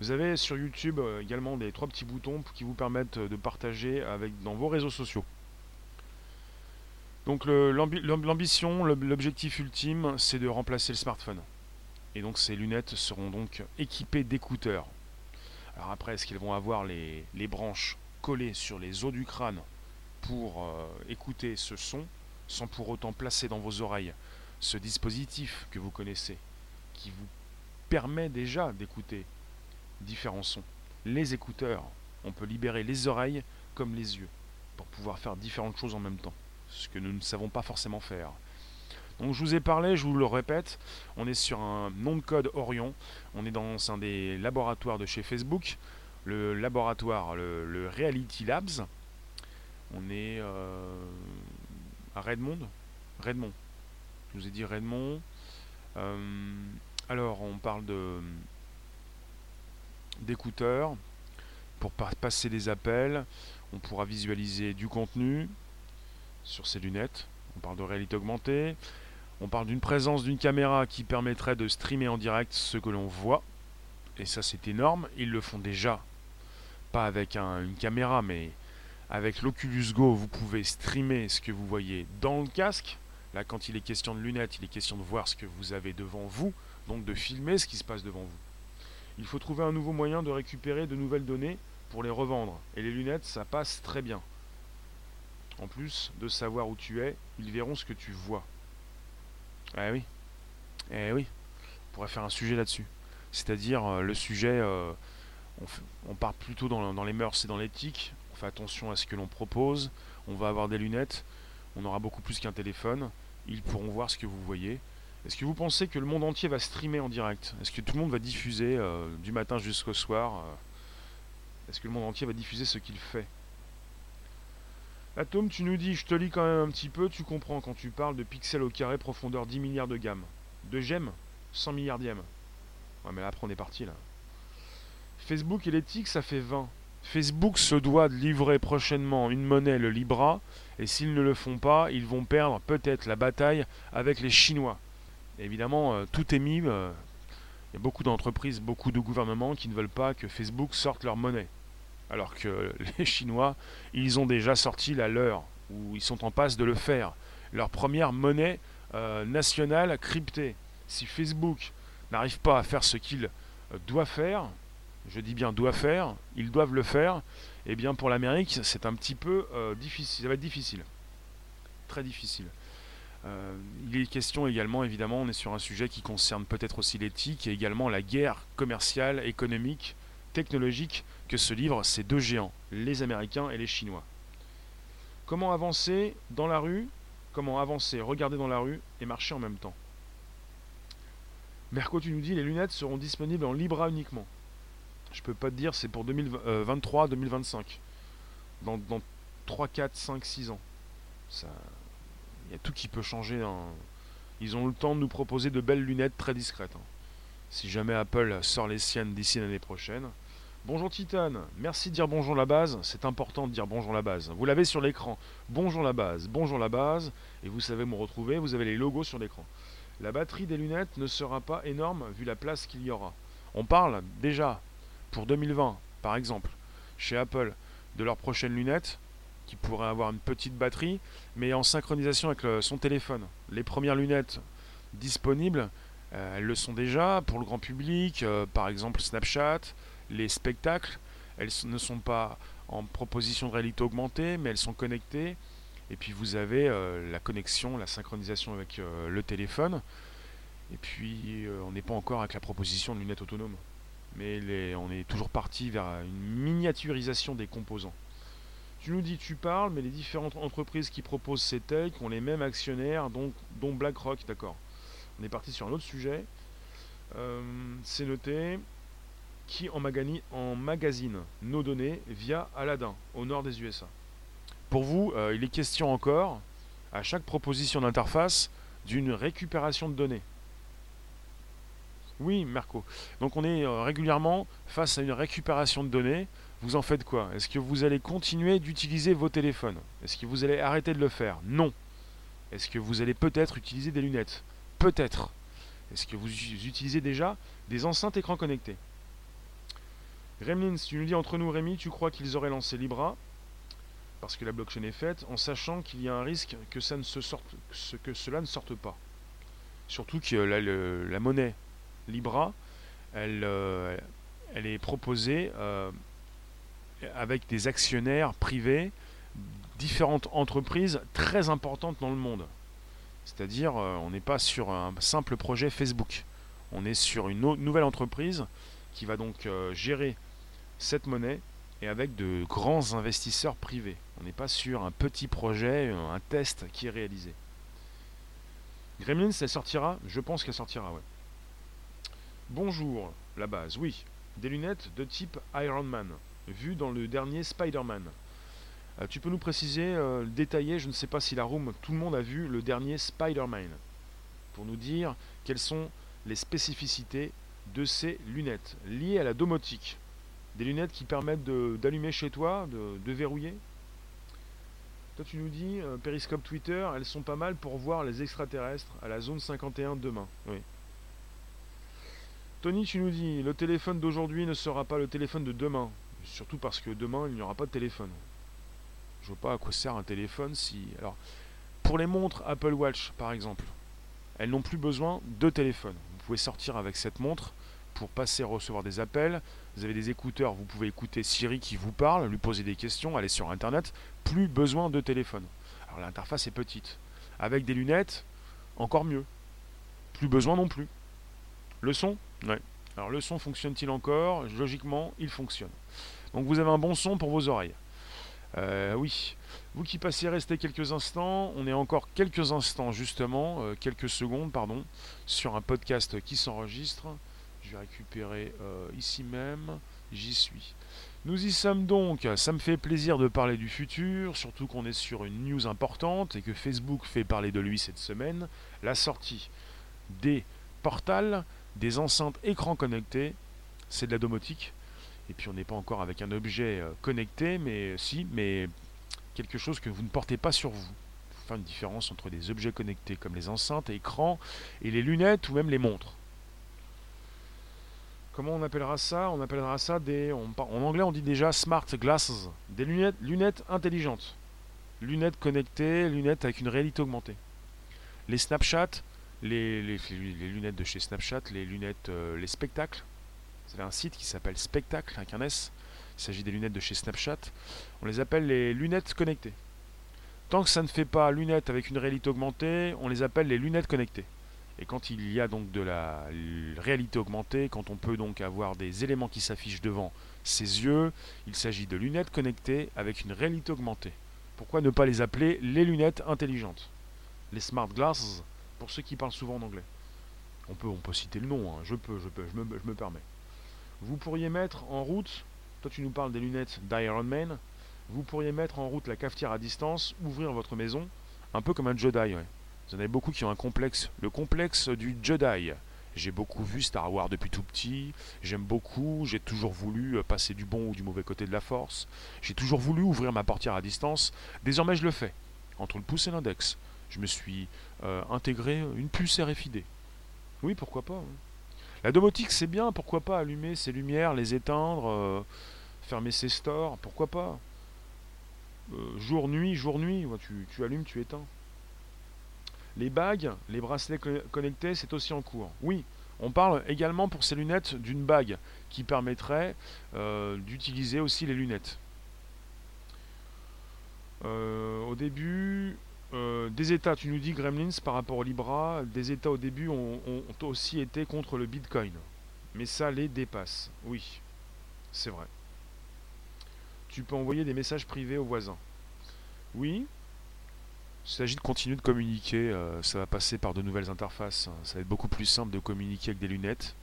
S1: Vous avez sur YouTube euh, également des trois petits boutons qui vous permettent de partager dans vos réseaux sociaux. Donc l'ambition, l'objectif ultime, c'est de remplacer le smartphone. Et donc ces lunettes seront donc équipées d'écouteurs. Alors après, est-ce qu'elles vont avoir les, branches collées sur les os du crâne pour euh, écouter ce son sans pour autant placer dans vos oreilles ce dispositif que vous connaissez, qui vous permet déjà d'écouter différents sons? Les écouteurs, on peut libérer les oreilles comme les yeux pour pouvoir faire différentes choses en même temps, ce que nous ne savons pas forcément faire. Donc je vous ai parlé, je vous le répète, on est sur un nom de code Orion, on est dans un des laboratoires de chez Facebook, le laboratoire, le, Reality Labs. On est euh, à Redmond. Redmond. Je vous ai dit Redmond. Euh, alors, on parle de d'écouteurs pour passer des appels. On pourra visualiser du contenu sur ces lunettes. On parle de réalité augmentée. On parle d'une présence d'une caméra qui permettrait de streamer en direct ce que l'on voit. Et ça, c'est énorme. Ils le font déjà. Pas avec une caméra, mais avec l'Oculus Go, vous pouvez streamer ce que vous voyez dans le casque. Là, quand il est question de lunettes, il est question de voir ce que vous avez devant vous, donc de filmer ce qui se passe devant vous. Il faut trouver un nouveau moyen de récupérer de nouvelles données pour les revendre. Et les lunettes, ça passe très bien. En plus de savoir où tu es, ils verront ce que tu vois. Eh oui. Eh oui. On pourrait faire un sujet là-dessus. C'est-à-dire euh, le sujet, euh, on, part plutôt dans, les mœurs et dans l'éthique attention à ce que l'on propose, on va avoir des lunettes, on aura beaucoup plus qu'un téléphone, ils pourront voir ce que vous voyez. Est-ce que vous pensez que le monde entier va streamer en direct? Est-ce que tout le monde va diffuser euh, du matin jusqu'au soir Est-ce que le monde entier va diffuser ce qu'il fait? Atome, tu nous dis, je te lis quand même un petit peu, tu comprends quand tu parles de pixels au carré, profondeur 10 milliards de gamme. De gemmes 100 milliardièmes. Ouais, mais là, après, on est parti, là. Facebook et l'éthique, ça fait 20. Facebook se doit de livrer prochainement une monnaie, le Libra, et s'ils ne le font pas, ils vont perdre peut-être la bataille avec les Chinois. évidemment, euh, tout est mis. Euh, il y a beaucoup d'entreprises, beaucoup de gouvernements qui ne veulent pas que Facebook sorte leur monnaie. Alors que les Chinois, ils ont déjà sorti la leur, ou ils sont en passe de le faire. Leur première monnaie euh, nationale cryptée. Si Facebook n'arrive pas à faire ce qu'il doit faire, je dis bien doit faire, ils doivent le faire, et eh bien pour l'Amérique, c'est un petit peu euh, difficile, ça va être difficile. Très difficile. Euh, il est question également, évidemment, on est sur un sujet qui concerne peut-être aussi l'éthique et également la guerre commerciale, économique, technologique que se livrent ces deux géants, les Américains et les Chinois. Comment avancer dans la rue Comment avancer, regarder dans la rue et marcher en même temps? Merco, tu nous dis les lunettes seront disponibles en Libra uniquement. Je peux pas te dire, c'est pour 2023-2025. Dans, 3, 4, 5, 6 ans. Il y a tout qui peut changer. Ils ont le temps de nous proposer de belles lunettes très discrètes. Hein. Si jamais Apple sort les siennes d'ici l'année prochaine. Bonjour Titan, merci de dire bonjour la base. C'est important de dire bonjour la base. Vous l'avez sur l'écran. Bonjour la base, bonjour la base. Et vous savez me retrouver, vous avez les logos sur l'écran. La batterie des lunettes ne sera pas énorme vu la place qu'il y aura. On parle déjà pour 2020, par exemple, chez Apple, de leurs prochaines lunettes, qui pourraient avoir une petite batterie, mais en synchronisation avec son téléphone. Les premières lunettes disponibles, euh, elles le sont déjà pour le grand public, euh, par exemple Snapchat, les spectacles, elles ne sont pas en proposition de réalité augmentée, mais elles sont connectées. Et puis vous avez euh, la connexion, la synchronisation avec le téléphone. Et puis on n'est pas encore avec la proposition de lunettes autonomes mais on est toujours parti vers une miniaturisation des composants. Tu nous dis, tu parles, mais les différentes entreprises qui proposent ces techs ont les mêmes actionnaires, donc, dont BlackRock, d'accord. On est parti sur un autre sujet. Euh, c'est noté qui en, magazine nos données via Aladdin, au nord des USA. Pour vous, euh, il est question encore, à chaque proposition d'interface, d'une récupération de données. Oui, Marco. Donc on est euh, régulièrement face à une récupération de données. Vous en faites quoi? Est-ce que vous allez continuer d'utiliser vos téléphones? Est-ce que vous allez arrêter de le faire? Non. Est-ce que vous allez peut-être utiliser des lunettes? Peut-être. Est-ce que vous utilisez déjà des enceintes écran connectés Gremlins, tu nous dis entre nous Rémi, tu crois qu'ils auraient lancé Libra parce que la blockchain est faite, en sachant qu'il y a un risque que, ça ne sorte, que cela ne sorte pas. Surtout que la monnaie Libra, elle, euh, est proposée euh, avec des actionnaires privés, différentes entreprises très importantes dans le monde. C'est-à-dire, euh, on n'est pas sur un simple projet Facebook. On est sur une nouvelle entreprise qui va donc gérer cette monnaie et avec de grands investisseurs privés. On n'est pas sur un petit projet, un test qui est réalisé. Gremlins, elle sortira Je pense qu'elle sortira, ouais. Bonjour, la base, oui. Des lunettes de type Iron Man, vues dans le dernier Spider-Man. Euh, tu peux nous préciser, euh, détailler, je ne sais pas si la room, tout le monde a vu le dernier Spider-Man, pour nous dire quelles sont les spécificités de ces lunettes liées à la domotique. Des lunettes qui permettent d'allumer chez toi, de, verrouiller. Toi tu nous dis, euh, Periscope Twitter, elles sont pas mal pour voir les extraterrestres à la zone 51 demain. Tony, tu nous dis, le téléphone d'aujourd'hui ne sera pas le téléphone de demain. Surtout parce que demain, il n'y aura pas de téléphone. Je vois pas à quoi sert un téléphone si... Alors, pour les montres Apple Watch, par exemple, elles n'ont plus besoin de téléphone. Vous pouvez sortir avec cette montre pour passer recevoir des appels. Vous avez des écouteurs, vous pouvez écouter Siri qui vous parle, lui poser des questions, aller sur Internet. Plus besoin de téléphone. Alors l'interface est petite. Avec des lunettes, encore mieux. Plus besoin non plus. Le son Ouais. Alors le son fonctionne-t-il encore? Logiquement, il fonctionne. Donc vous avez un bon son pour vos oreilles. Euh, oui. Vous qui passez rester quelques instants, on est encore quelques instants justement, euh, quelques secondes pardon, sur un podcast qui s'enregistre. Je vais récupérer euh, ici même, j'y suis. Nous y sommes donc, ça me fait plaisir de parler du futur, surtout qu'on est sur une news importante et que Facebook fait parler de lui cette semaine, la sortie des portals, des enceintes écrans connectés, c'est de la domotique. Et puis on n'est pas encore avec un objet euh, connecté, mais si, mais quelque chose que vous ne portez pas sur vous. Faire une différence entre des objets connectés comme les enceintes, écrans, et les lunettes ou même les montres. Comment on appellera ça? On appellera ça des. en anglais, on dit déjà smart glasses, des lunettes, lunettes intelligentes, lunettes connectées, lunettes avec une réalité augmentée. Les Snapchat, les, lunettes de chez Snapchat, les lunettes, euh, les spectacles. Vous avez un site qui s'appelle Spectacle avec un S. Il s'agit des lunettes de chez Snapchat. On les appelle les lunettes connectées. Tant que ça ne fait pas lunettes avec une réalité augmentée, on les appelle les lunettes connectées. Et quand il y a donc de la réalité augmentée, quand on peut donc avoir des éléments qui s'affichent devant ses yeux, il s'agit de lunettes connectées avec une réalité augmentée. Pourquoi ne pas les appeler les lunettes intelligentes? Les smart glasses, pour ceux qui parlent souvent en anglais. On peut, on peut citer le nom, hein. je peux, je peux, je me, je me permets. Vous pourriez mettre en route toi, tu nous parles des lunettes d'Iron Man. Vous pourriez mettre en route la cafetière à distance, ouvrir votre maison, un peu comme un Jedi. Vous en avez beaucoup qui ont un complexe. Le complexe du Jedi. J'ai beaucoup vu Star Wars depuis tout petit. J'aime beaucoup. J'ai toujours voulu euh, passer du bon ou du mauvais côté de la force. J'ai toujours voulu ouvrir ma portière à distance. Désormais, je le fais. Entre le pouce et l'index. Je me suis euh, intégré une puce RFID. Oui, pourquoi pas. Hein. La domotique, c'est bien, pourquoi pas allumer ces lumières, les éteindre, euh, fermer ses stores, pourquoi pas? Jour, nuit, jour, nuit, tu, tu, allumes, tu éteins. Les bagues, les bracelets connectés, c'est aussi en cours. Oui, on parle également pour ces lunettes d'une bague qui permettrait euh, d'utiliser aussi les lunettes. au début, euh, des États, tu nous dis Gremlins par rapport au Libra, des États au début ont, aussi été contre le Bitcoin. Mais ça les dépasse. Oui, c'est vrai. Tu peux envoyer des messages privés aux voisins. Oui. Il s'agit de continuer de communiquer. Euh, ça va passer par de nouvelles interfaces. Ça va être beaucoup plus simple de communiquer avec des lunettes.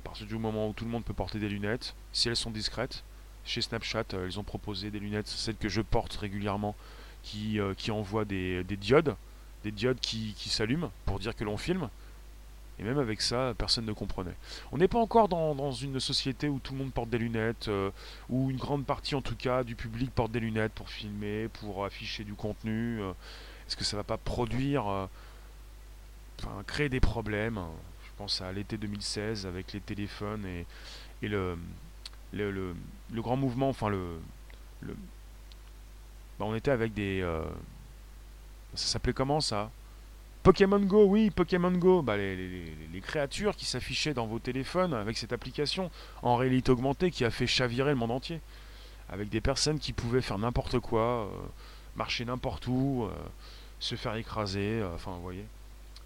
S1: À partir du moment où tout le monde peut porter des lunettes, si elles sont discrètes. Chez Snapchat, euh, ils ont proposé des lunettes, celles que je porte régulièrement qui, euh, qui envoie des, diodes, des diodes qui, qui s'allument pour dire que l'on filme. Et même avec ça, personne ne comprenait. On n'est pas encore dans, une société où tout le monde porte des lunettes, euh, où une grande partie en tout cas du public porte des lunettes pour filmer, pour afficher du contenu. Euh. Est-ce que ça va pas produire, enfin, créer des problèmes Je pense à l'été 2016 avec les téléphones et, le, grand mouvement, enfin le, le bah, on était avec des. Euh, ça s'appelait comment ça? Pokémon Go, oui, Pokémon Go. Bah, les, créatures qui s'affichaient dans vos téléphones avec cette application en réalité augmentée qui a fait chavirer le monde entier. Avec des personnes qui pouvaient faire n'importe quoi, euh, marcher n'importe où, euh, se faire écraser, enfin, vous voyez.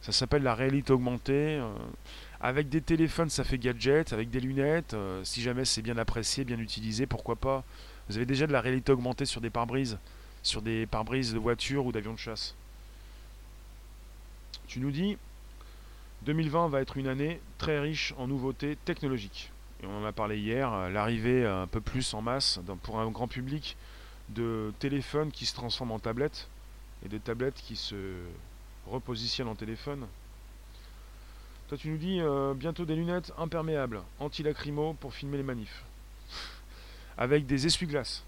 S1: Ça s'appelle la réalité augmentée. avec des téléphones, ça fait gadget. Avec des lunettes, si jamais c'est bien apprécié, bien utilisé, pourquoi pas. Vous avez déjà de la réalité augmentée sur des pare-brises sur des pare-brises de voitures ou d'avions de chasse. Tu nous dis 2020 va être une année très riche en nouveautés technologiques. Et on en a parlé hier, euh, l'arrivée un peu plus en masse pour un grand public de téléphones qui se transforment en tablettes et de tablettes qui se repositionnent en téléphone. Toi tu nous dis euh, bientôt des lunettes imperméables, anti-lacrymo pour filmer les manifs. Avec des essuie-glaces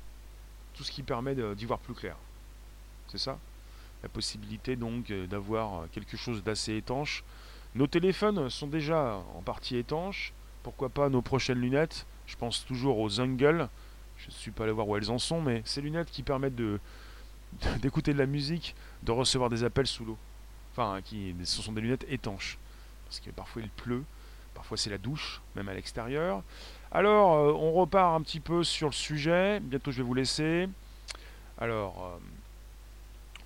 S1: tout ce qui permet d'y voir plus clair. C'est ça? La possibilité donc euh, d'avoir quelque chose d'assez étanche. Nos téléphones sont déjà en partie étanches. Pourquoi pas nos prochaines lunettes? Je pense toujours aux Zungle. Je ne suis pas allé voir où elles en sont, mais ces lunettes qui permettent d'écouter de la musique, de recevoir des appels sous l'eau. Enfin, ce sont des lunettes étanches. Parce que parfois il pleut, parfois c'est la douche, même à l'extérieur. Alors, euh, on repart un petit peu sur le sujet. Bientôt, je vais vous laisser. Alors, euh,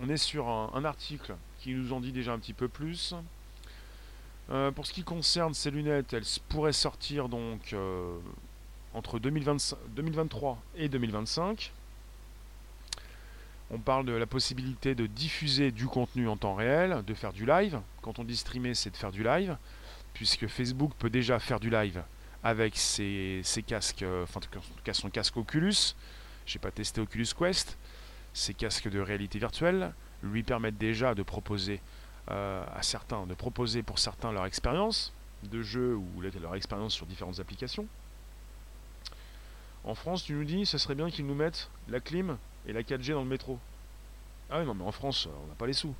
S1: on est sur un, article qui nous en dit déjà un petit peu plus. Euh, pour ce qui concerne ces lunettes, elles pourraient sortir donc entre 2023 et 2025. On parle de la possibilité de diffuser du contenu en temps réel, de faire du live. Quand on dit streamer, c'est de faire du live, puisque Facebook peut déjà faire du live avec ses, casques, euh, enfin en tout cas son casque Oculus. J'ai pas testé Oculus Quest. Ces casques de réalité virtuelle lui permettent déjà de proposer euh, à certains, de proposer pour certains leur expérience de jeu ou leur expérience sur différentes applications. En France, tu nous dis, ce serait bien qu'ils nous mettent la clim et la 4G dans le métro. Ah oui, non, mais en France, on n'a pas les sous.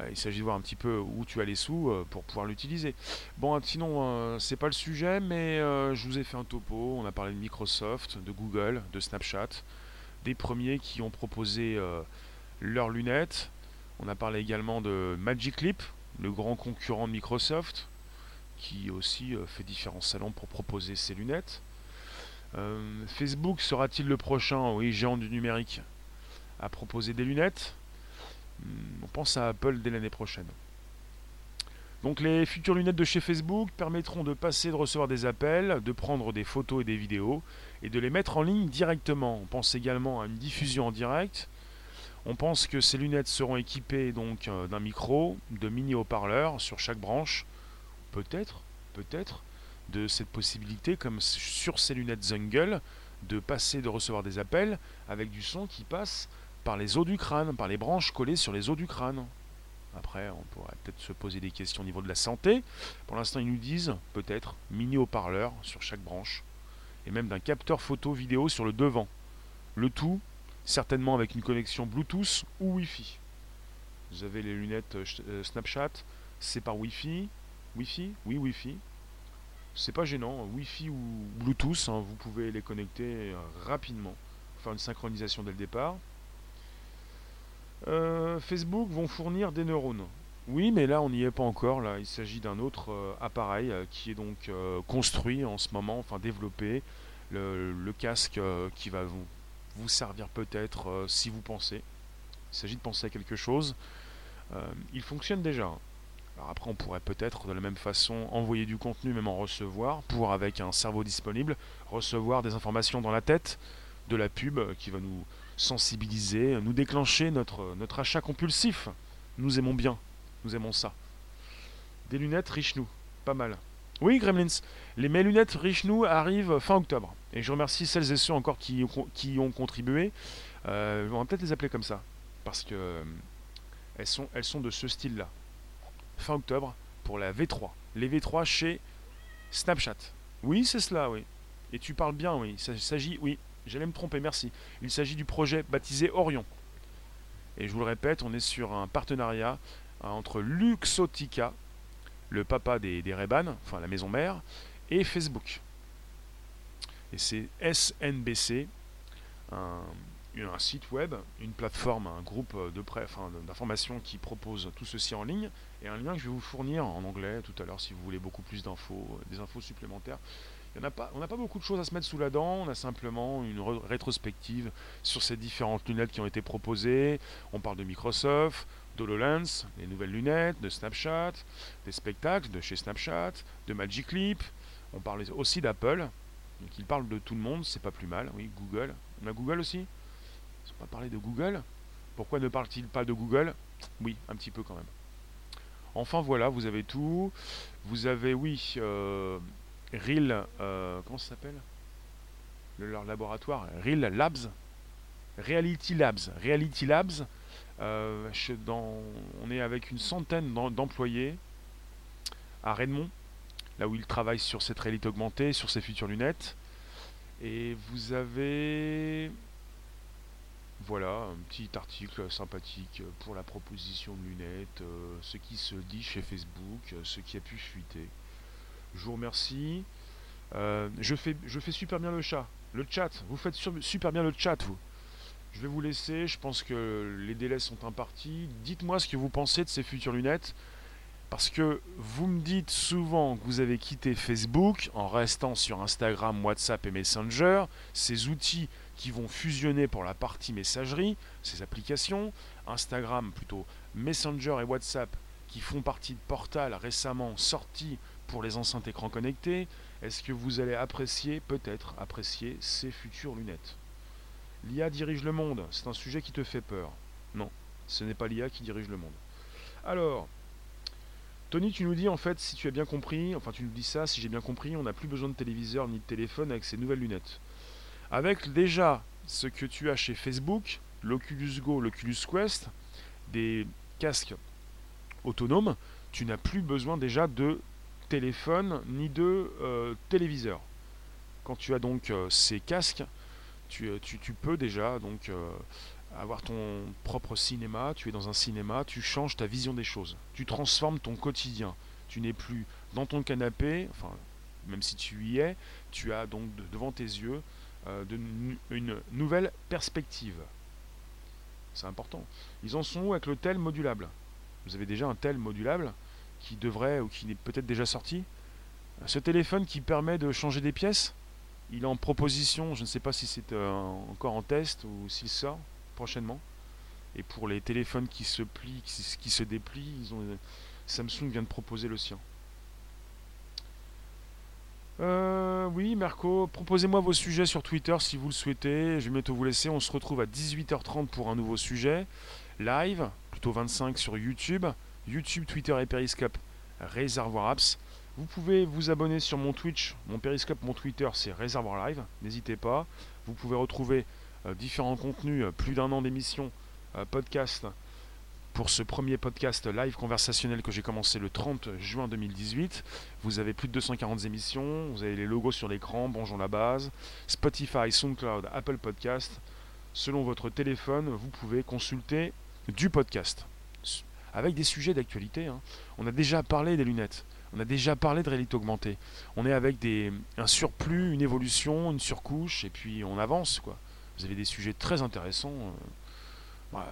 S1: Euh, il s'agit de voir un petit peu où tu as les sous euh, pour pouvoir l'utiliser. Bon, sinon, euh, c'est pas le sujet, mais je vous ai fait un topo. On a parlé de Microsoft, de Google, de Snapchat, des premiers qui ont proposé leurs lunettes. On a parlé également de Magic Leap, le grand concurrent de Microsoft, qui aussi fait différents salons pour proposer ses lunettes. Facebook sera-t-il le prochain, oui, géant du numérique, à proposer des lunettes? On pense à Apple dès l'année prochaine. Donc les futures lunettes de chez Facebook permettront de passer de recevoir des appels, de prendre des photos et des vidéos et de les mettre en ligne directement. On pense également à une diffusion en direct. On pense que ces lunettes seront équipées donc euh, d'un micro, de mini haut-parleurs sur chaque branche. Peut-être, peut-être de cette possibilité comme sur ces lunettes Zungle de passer de recevoir des appels avec du son qui passe par les os du crâne, par les branches collées sur les os du crâne. Après, on pourrait peut-être se poser des questions au niveau de la santé. Pour l'instant, ils nous disent peut-être mini haut-parleur sur chaque branche et même d'un capteur photo vidéo sur le devant. Le tout, certainement avec une connexion Bluetooth ou Wi-Fi. Vous avez les lunettes euh, Snapchat, c'est par Wi-Fi. Wi-Fi? Oui, Wi-Fi. C'est pas gênant, Wi-Fi ou Bluetooth, hein, vous pouvez les connecter euh, rapidement, faire une synchronisation dès le départ. Euh, Facebook vont fournir des neurones. Oui, mais là, on n'y est pas encore. Là, il s'agit d'un autre euh, appareil qui est donc construit en ce moment, enfin développé. Le, casque qui va vous, vous servir peut-être si vous pensez. Il s'agit de penser à quelque chose. il fonctionne déjà. Alors après, on pourrait peut-être de la même façon envoyer du contenu, même en recevoir, pour avec un cerveau disponible, recevoir des informations dans la tête, de la pub qui va nous sensibiliser, nous déclencher notre, achat compulsif. Nous aimons bien, nous aimons ça. Des lunettes Richnou, pas mal. Oui, Gremlins, les, mes lunettes Richnou arrivent fin octobre. Et je remercie celles et ceux encore qui, qui ont contribué. Euh, on va peut-être les appeler comme ça. Parce que euh, elles, sont, elles sont de ce style-là. Fin octobre pour la V3. Les V3 chez Snapchat. Oui, c'est cela, oui. Et tu parles bien, oui. Il s'agit, oui, J'allais me tromper, merci. Il s'agit du projet baptisé Orion. Et je vous le répète, on est sur un partenariat hein, entre Luxotica, le papa des, des Reban, enfin la maison mère, et Facebook. Et c'est SNBC, un, site web, une plateforme, un groupe de enfin, d'informations qui propose tout ceci en ligne, et un lien que je vais vous fournir en anglais tout à l'heure si vous voulez beaucoup plus d'infos, des infos supplémentaires pas, on n'a pas beaucoup de choses à se mettre sous la dent, on a simplement une rétrospective sur ces différentes lunettes qui ont été proposées. On parle de Microsoft, d'HoloLens, les nouvelles lunettes, de Snapchat, des spectacles de chez Snapchat, de Magic Leap. On parle aussi d'Apple, donc il parle de tout le monde, c'est pas plus mal. Oui, Google. On a Google aussi? Ils pas parlé de Google? Pourquoi ne parle-t-il pas de Google? Oui, un petit peu quand même. Enfin voilà, vous avez tout. Vous avez, oui, euh, Real, euh, comment ça s'appelle? Leur laboratoire, Real Labs, Reality Labs, Reality Labs. Euh, on est avec une centaine d'employés à Redmond, là où ils travaillent sur cette réalité augmentée, sur ces futures lunettes. Et vous avez voilà, un petit article sympathique pour la proposition de lunettes, euh, ce qui se dit chez Facebook, ce qui a pu fuiter. Je vous remercie. Euh, je, fais, je super bien le chat. Le chat. Vous faites super bien le chat, vous. Je vais vous laisser. Je pense que les délais sont impartis. Dites-moi ce que vous pensez de ces futures lunettes. Parce que vous me dites souvent que vous avez quitté Facebook en restant sur Instagram, WhatsApp et Messenger, ces outils qui vont fusionner pour la partie messagerie, ces applications, Instagram plutôt, Messenger et WhatsApp qui font partie de Portal récemment sortis pour les enceintes écrans connectés, est-ce que vous allez apprécier, peut-être apprécier ces futures lunettes? L'IA dirige le monde, c'est un sujet qui te fait peur. Non, ce n'est pas l'IA qui dirige le monde. Alors, Tony, tu nous dis en fait, si tu as bien compris, enfin tu nous dis ça, si j'ai bien compris, on n'a plus besoin de téléviseur ni de téléphone avec ces nouvelles lunettes. Avec déjà ce que tu as chez Facebook, l'Oculus Go, l'Oculus Quest, des casques autonomes, tu n'as plus besoin déjà de téléphone ni de euh, téléviseur. Quand tu as donc euh, ces casques, tu, euh, tu, peux déjà donc avoir ton propre cinéma, tu es dans un cinéma, tu changes ta vision des choses, tu transformes ton quotidien. Tu n'es plus dans ton canapé, même si tu y es, tu as donc devant tes yeux euh, une nouvelle perspective. C'est important. Ils en sont où avec le tel modulable? Vous avez déjà un tel modulable qui devrait ou qui n'est peut-être déjà sorti? Ce téléphone qui permet de changer des pièces, il est en proposition, je ne sais pas si c'est euh, encore en test ou s'il sort prochainement. Et pour les téléphones qui se plient, qui, se déplient, ont, Samsung vient de proposer le sien. Euh, oui, Merco, proposez-moi vos sujets sur Twitter si vous le souhaitez. Je vais bientôt vous laisser. On se retrouve à 18h30 pour un nouveau sujet. Live, plutôt 25 sur YouTube. YouTube, Twitter et Periscope, Réservoir Apps. Vous pouvez vous abonner sur mon Twitch, mon Periscope, mon Twitter, c'est Réservoir Live. N'hésitez pas. Vous pouvez retrouver euh, différents contenus, euh, plus d'un an d'émission, euh, podcast, pour ce premier podcast live conversationnel que j'ai commencé le 30 juin 2018. Vous avez plus de 240 émissions, vous avez les logos sur l'écran, bonjour la base, Spotify, SoundCloud, Apple Podcast. Selon votre téléphone, vous pouvez consulter du podcast avec des sujets d'actualité. Hein. On a déjà parlé des lunettes, on a déjà parlé de réalité augmentée. On est avec des, un surplus, une évolution, une surcouche, et puis on avance quoi. Vous avez des sujets très intéressants. Euh, bah,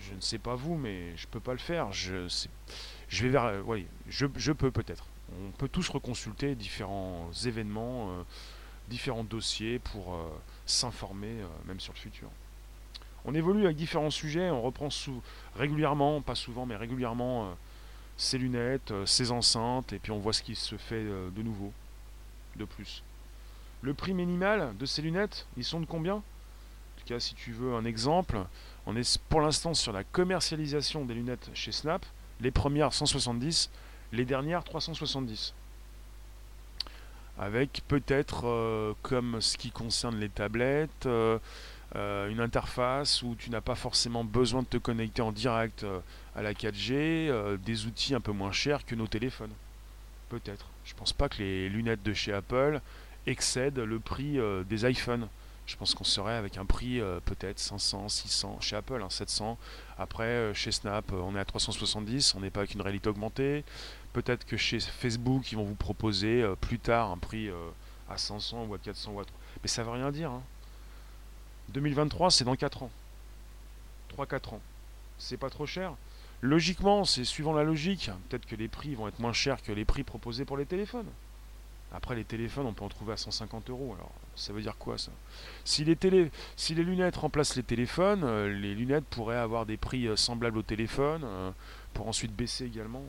S1: je ne sais pas vous, mais je peux pas le faire. Je, je vais vers. Euh, oui, je, peux peut-être. On peut tous reconsulter différents événements, euh, différents dossiers pour s'informer, même sur le futur. On évolue avec différents sujets, on reprend sous, régulièrement, pas souvent, mais régulièrement, ses lunettes, ses enceintes, et puis on voit ce qui se fait de nouveau, de plus. Le prix minimal de ces lunettes, ils sont de combien? Si tu veux un exemple, on est pour l'instant sur la commercialisation des lunettes chez Snap. Les premières 170, les dernières 370. Avec peut-être, euh, comme ce qui concerne les tablettes, euh, euh, une interface où tu n'as pas forcément besoin de te connecter en direct à la 4G, des outils un peu moins chers que nos téléphones. Peut-être. Je pense pas que les lunettes de chez Apple excèdent le prix des iPhones je pense qu'on serait avec un prix euh, peut-être 500, 600, chez Apple, 700. Hein, Après, euh, chez Snap, euh, on est à 370, on n'est pas avec une réalité augmentée. Peut-être que chez Facebook, ils vont vous proposer plus tard un prix à 500 ou à 400 ou Mais ça veut rien dire. 2023, hein. c'est dans 4 ans. 3-4 ans. C'est pas trop cher. Logiquement, c'est suivant la logique. Peut-être que les prix vont être moins chers que les prix proposés pour les téléphones. Après, les téléphones, on peut en trouver à 150 euros. Ça veut dire quoi ça? Si les, lunettes remplacent les téléphones, euh, les lunettes pourraient avoir des prix euh, semblables aux téléphones, euh, pour ensuite baisser également.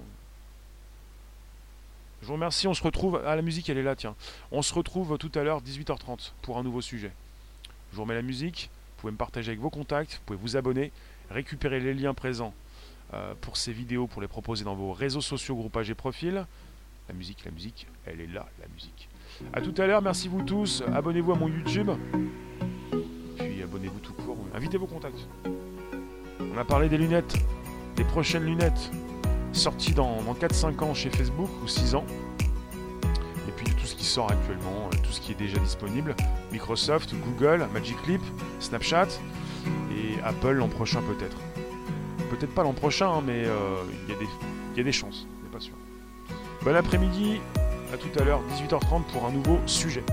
S1: Je vous remercie, on se retrouve. Ah, la musique, elle est là, tiens. On se retrouve tout à l'heure, 18h30, pour un nouveau sujet. Je vous remets la musique, vous pouvez me partager avec vos contacts, vous pouvez vous abonner, récupérer les liens présents pour ces vidéos, pour les proposer dans vos réseaux sociaux, groupages et profils. La musique, la musique, elle est là, la musique. A tout à l'heure, merci vous tous. Abonnez-vous à mon YouTube. Puis abonnez-vous tout court. Invitez vos contacts. On a parlé des lunettes, des prochaines lunettes, sorties dans, 4-5 ans chez Facebook ou 6 ans. Et puis tout ce qui sort actuellement, euh, tout ce qui est déjà disponible. Microsoft, Google, Magic Leap, Snapchat et Apple l'an prochain peut-être. Peut-être pas l'an prochain, hein, mais euh, il y, y, a des chances, pas sûr. Bon après-midi, tout à l'heure, 18h30 pour un nouveau sujet.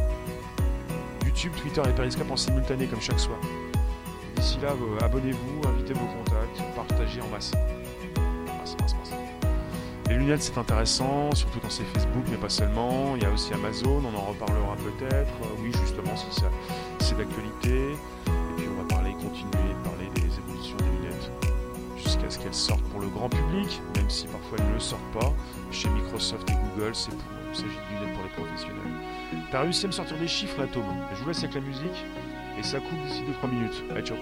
S1: YouTube, Twitter et Periscope en simultané comme chaque soir. D'ici là, abonnez-vous, invitez vos contacts, partagez en masse. Les lunettes, c'est intéressant, surtout quand c'est Facebook, mais pas seulement. Il y a aussi Amazon, on en reparlera peut-être. Oui, justement, c'est d'actualité. Et puis on va parler, continuer de parler jusqu'à ce qu'elles sortent pour le grand public, même si parfois elles ne le sortent pas. Chez Microsoft et Google, c'est il s'agit d'une aide pour les professionnels. T'as réussi à me sortir des chiffres là, Tom. Je vous laisse avec la musique. Et ça coupe d'ici 2-3 minutes. Allez, ciao